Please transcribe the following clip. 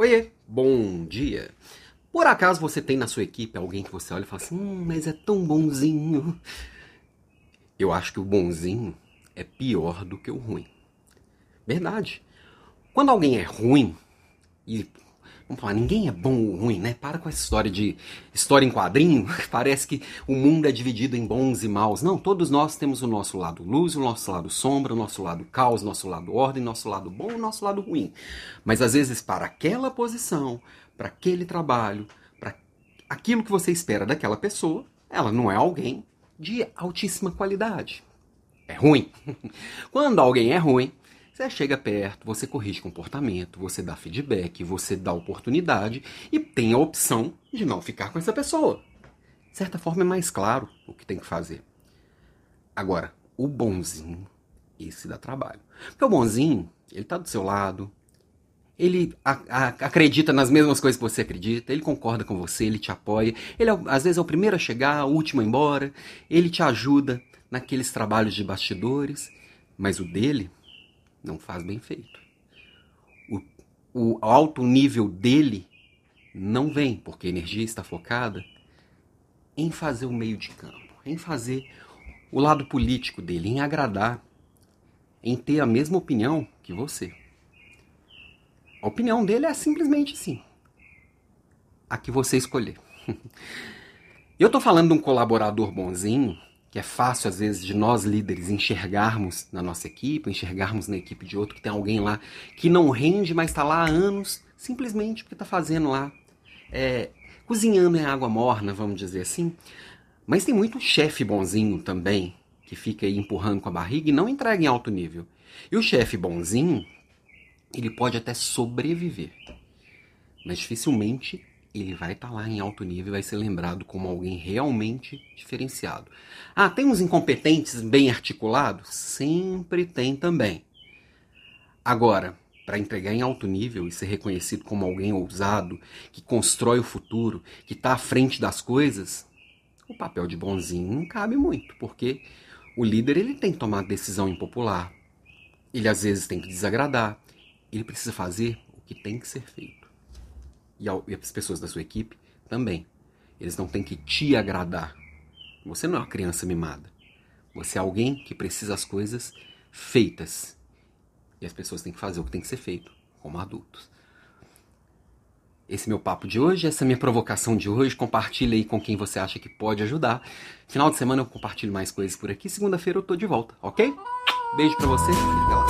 Oiê, bom dia. Por acaso você tem na sua equipe alguém que você olha e fala assim, hum, mas é tão bonzinho. Eu acho que o bonzinho é pior do que o ruim. Verdade. Quando alguém é ruim, e Vamos falar, ninguém é bom ou ruim, né? Para com essa história de história em quadrinho. Parece que o mundo é dividido em bons e maus. Não, todos nós temos o nosso lado luz, o nosso lado sombra, o nosso lado caos, o nosso lado ordem, nosso lado bom o nosso lado ruim. Mas às vezes, para aquela posição, para aquele trabalho, para aquilo que você espera daquela pessoa, ela não é alguém de altíssima qualidade. É ruim. Quando alguém é ruim, você chega perto, você corrige comportamento, você dá feedback, você dá oportunidade e tem a opção de não ficar com essa pessoa. De certa forma é mais claro o que tem que fazer. Agora, o bonzinho, esse dá trabalho. Porque o bonzinho, ele tá do seu lado, ele acredita nas mesmas coisas que você acredita, ele concorda com você, ele te apoia, ele é, às vezes é o primeiro a chegar, o último a ir embora, ele te ajuda naqueles trabalhos de bastidores, mas o dele não faz bem feito. O, o alto nível dele não vem, porque a energia está focada em fazer o meio de campo, em fazer o lado político dele, em agradar, em ter a mesma opinião que você. A opinião dele é simplesmente assim. A que você escolher. Eu estou falando de um colaborador bonzinho que é fácil às vezes de nós líderes enxergarmos na nossa equipe, enxergarmos na equipe de outro que tem alguém lá que não rende, mas está lá há anos, simplesmente porque está fazendo lá, é, cozinhando em água morna, vamos dizer assim. Mas tem muito chefe bonzinho também que fica aí empurrando com a barriga e não entrega em alto nível. E o chefe bonzinho, ele pode até sobreviver, mas dificilmente ele vai estar tá lá em alto nível e vai ser lembrado como alguém realmente diferenciado. Ah, tem uns incompetentes bem articulados? Sempre tem também. Agora, para entregar em alto nível e ser reconhecido como alguém ousado, que constrói o futuro, que está à frente das coisas, o papel de bonzinho não cabe muito, porque o líder ele tem que tomar decisão impopular. Ele às vezes tem que desagradar. Ele precisa fazer o que tem que ser feito e as pessoas da sua equipe também. Eles não têm que te agradar. Você não é uma criança mimada. Você é alguém que precisa as coisas feitas. E as pessoas têm que fazer o que tem que ser feito, como adultos. Esse meu papo de hoje, essa minha provocação de hoje. Compartilhe aí com quem você acha que pode ajudar. Final de semana eu compartilho mais coisas por aqui. Segunda-feira eu tô de volta, ok? Beijo pra você. Fica lá.